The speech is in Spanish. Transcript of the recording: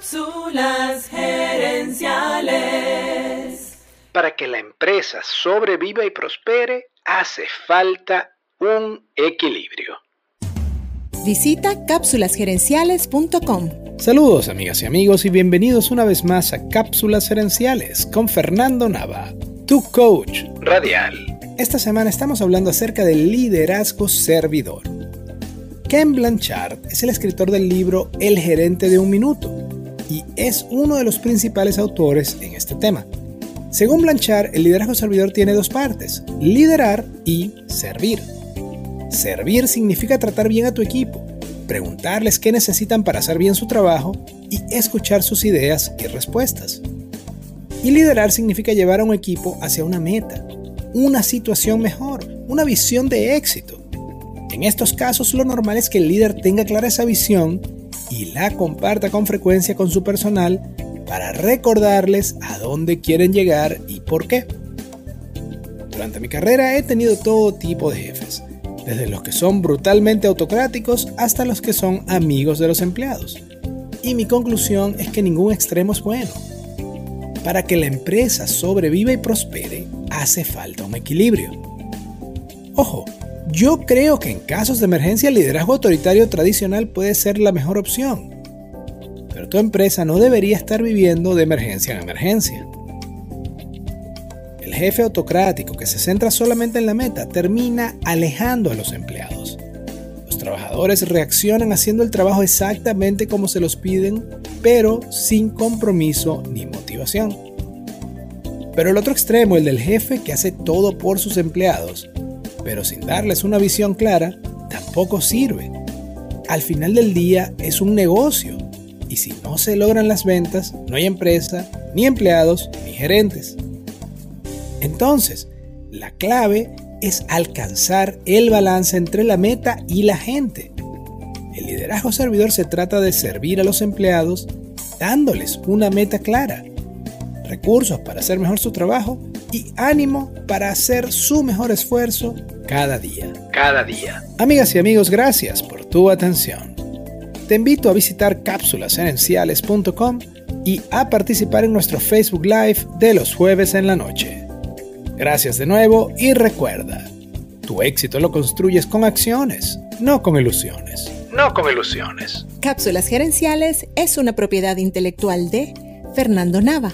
Cápsulas gerenciales. Para que la empresa sobreviva y prospere, hace falta un equilibrio. Visita cápsulasgerenciales.com. Saludos amigas y amigos y bienvenidos una vez más a Cápsulas Gerenciales con Fernando Nava, tu coach radial. Esta semana estamos hablando acerca del liderazgo servidor. Ken Blanchard es el escritor del libro El gerente de un minuto y es uno de los principales autores en este tema. Según Blanchard, el liderazgo servidor tiene dos partes, liderar y servir. Servir significa tratar bien a tu equipo, preguntarles qué necesitan para hacer bien su trabajo y escuchar sus ideas y respuestas. Y liderar significa llevar a un equipo hacia una meta, una situación mejor, una visión de éxito. En estos casos lo normal es que el líder tenga clara esa visión y la comparta con frecuencia con su personal para recordarles a dónde quieren llegar y por qué. Durante mi carrera he tenido todo tipo de jefes, desde los que son brutalmente autocráticos hasta los que son amigos de los empleados. Y mi conclusión es que ningún extremo es bueno. Para que la empresa sobreviva y prospere, hace falta un equilibrio. Ojo, yo creo que en casos de emergencia el liderazgo autoritario tradicional puede ser la mejor opción. Pero tu empresa no debería estar viviendo de emergencia en emergencia. El jefe autocrático que se centra solamente en la meta termina alejando a los empleados. Los trabajadores reaccionan haciendo el trabajo exactamente como se los piden, pero sin compromiso ni motivación. Pero el otro extremo, el del jefe que hace todo por sus empleados, pero sin darles una visión clara, tampoco sirve. Al final del día es un negocio y si no se logran las ventas, no hay empresa, ni empleados, ni gerentes. Entonces, la clave es alcanzar el balance entre la meta y la gente. El liderazgo servidor se trata de servir a los empleados dándoles una meta clara, recursos para hacer mejor su trabajo y ánimo para hacer su mejor esfuerzo cada día. Cada día. Amigas y amigos, gracias por tu atención. Te invito a visitar cápsulasenenciales.com y a participar en nuestro Facebook Live de los jueves en la noche. Gracias de nuevo y recuerda, tu éxito lo construyes con acciones, no con ilusiones. No con ilusiones. Cápsulas Gerenciales es una propiedad intelectual de Fernando Nava.